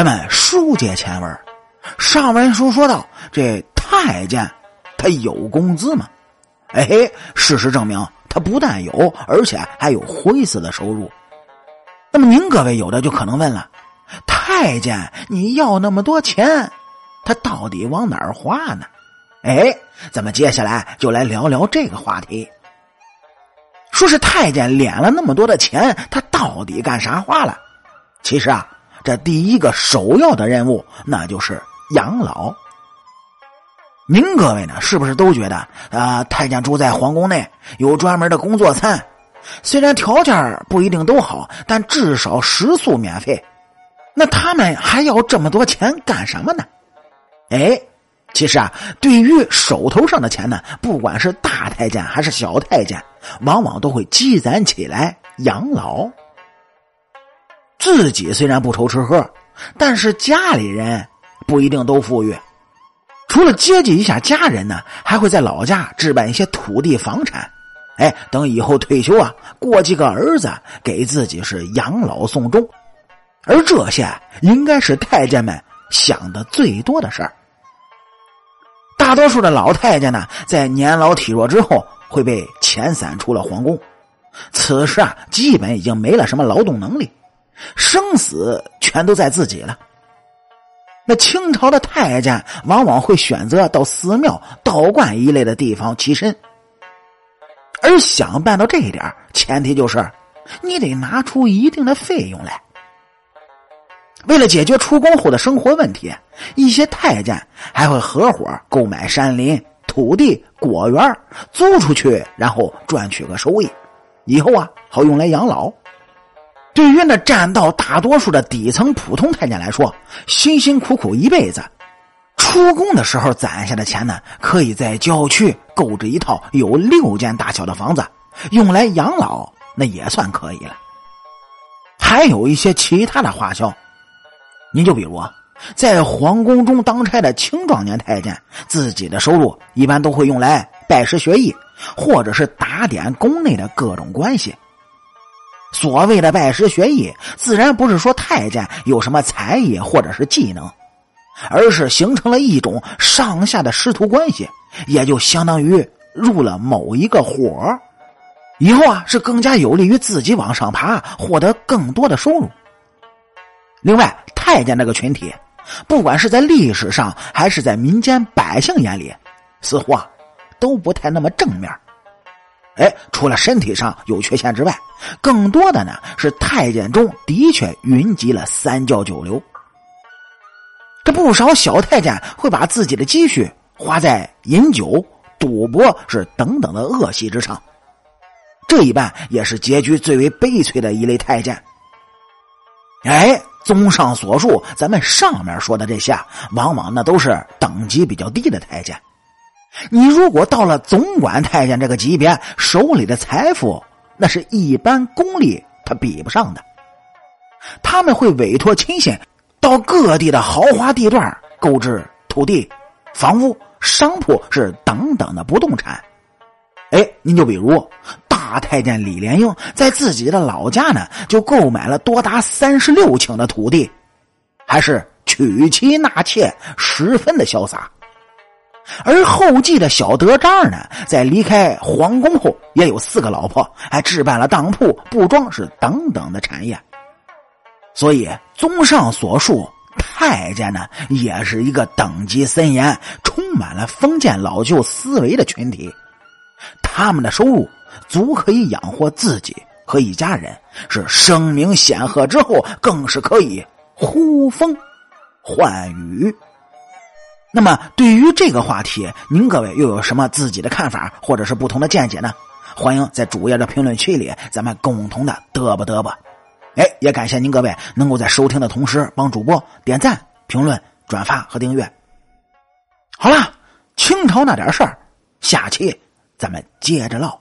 咱们书接前文，上文书说到这太监他有工资吗？哎，事实证明他不但有，而且还有灰色的收入。那么您各位有的就可能问了：太监你要那么多钱，他到底往哪儿花呢？哎，咱们接下来就来聊聊这个话题。说是太监敛了那么多的钱，他到底干啥花了？其实啊。这第一个首要的任务，那就是养老。您各位呢，是不是都觉得啊，太监住在皇宫内，有专门的工作餐，虽然条件不一定都好，但至少食宿免费。那他们还要这么多钱干什么呢？哎，其实啊，对于手头上的钱呢，不管是大太监还是小太监，往往都会积攒起来养老。自己虽然不愁吃喝，但是家里人不一定都富裕。除了接济一下家人呢，还会在老家置办一些土地房产。哎，等以后退休啊，过几个儿子给自己是养老送终。而这些应该是太监们想的最多的事儿。大多数的老太监呢，在年老体弱之后会被遣散出了皇宫，此时啊，基本已经没了什么劳动能力。生死全都在自己了。那清朝的太监往往会选择到寺庙、道观一类的地方栖身，而想办到这一点，前提就是你得拿出一定的费用来。为了解决出宫后的生活问题，一些太监还会合伙购买山林、土地、果园，租出去，然后赚取个收益，以后啊好用来养老。对于那占到大多数的底层普通太监来说，辛辛苦苦一辈子，出宫的时候攒下的钱呢，可以在郊区购置一套有六间大小的房子，用来养老，那也算可以了。还有一些其他的花销，您就比如在皇宫中当差的青壮年太监，自己的收入一般都会用来拜师学艺，或者是打点宫内的各种关系。所谓的拜师学艺，自然不是说太监有什么才艺或者是技能，而是形成了一种上下的师徒关系，也就相当于入了某一个伙以后啊是更加有利于自己往上爬，获得更多的收入。另外，太监这个群体，不管是在历史上还是在民间百姓眼里，似乎啊都不太那么正面。哎，除了身体上有缺陷之外，更多的呢是太监中的确云集了三教九流。这不少小太监会把自己的积蓄花在饮酒、赌博是等等的恶习之上，这一半也是结局最为悲催的一类太监。哎，综上所述，咱们上面说的这些，往往那都是等级比较低的太监。你如果到了总管太监这个级别，手里的财富那是一般功力他比不上的。他们会委托亲信到各地的豪华地段购置土地、房屋、商铺是等等的不动产。哎，您就比如大太监李莲英在自己的老家呢，就购买了多达三十六顷的土地，还是娶妻纳妾，十分的潇洒。而后继的小德章呢，在离开皇宫后，也有四个老婆，还置办了当铺、布庄是等等的产业。所以，综上所述，太监呢，也是一个等级森严、充满了封建老旧思维的群体。他们的收入足可以养活自己和一家人，是声名显赫之后，更是可以呼风唤雨。那么，对于这个话题，您各位又有什么自己的看法，或者是不同的见解呢？欢迎在主页的评论区里，咱们共同的嘚啵嘚啵。哎，也感谢您各位能够在收听的同时帮主播点赞、评论、转发和订阅。好了，清朝那点事儿，下期咱们接着唠。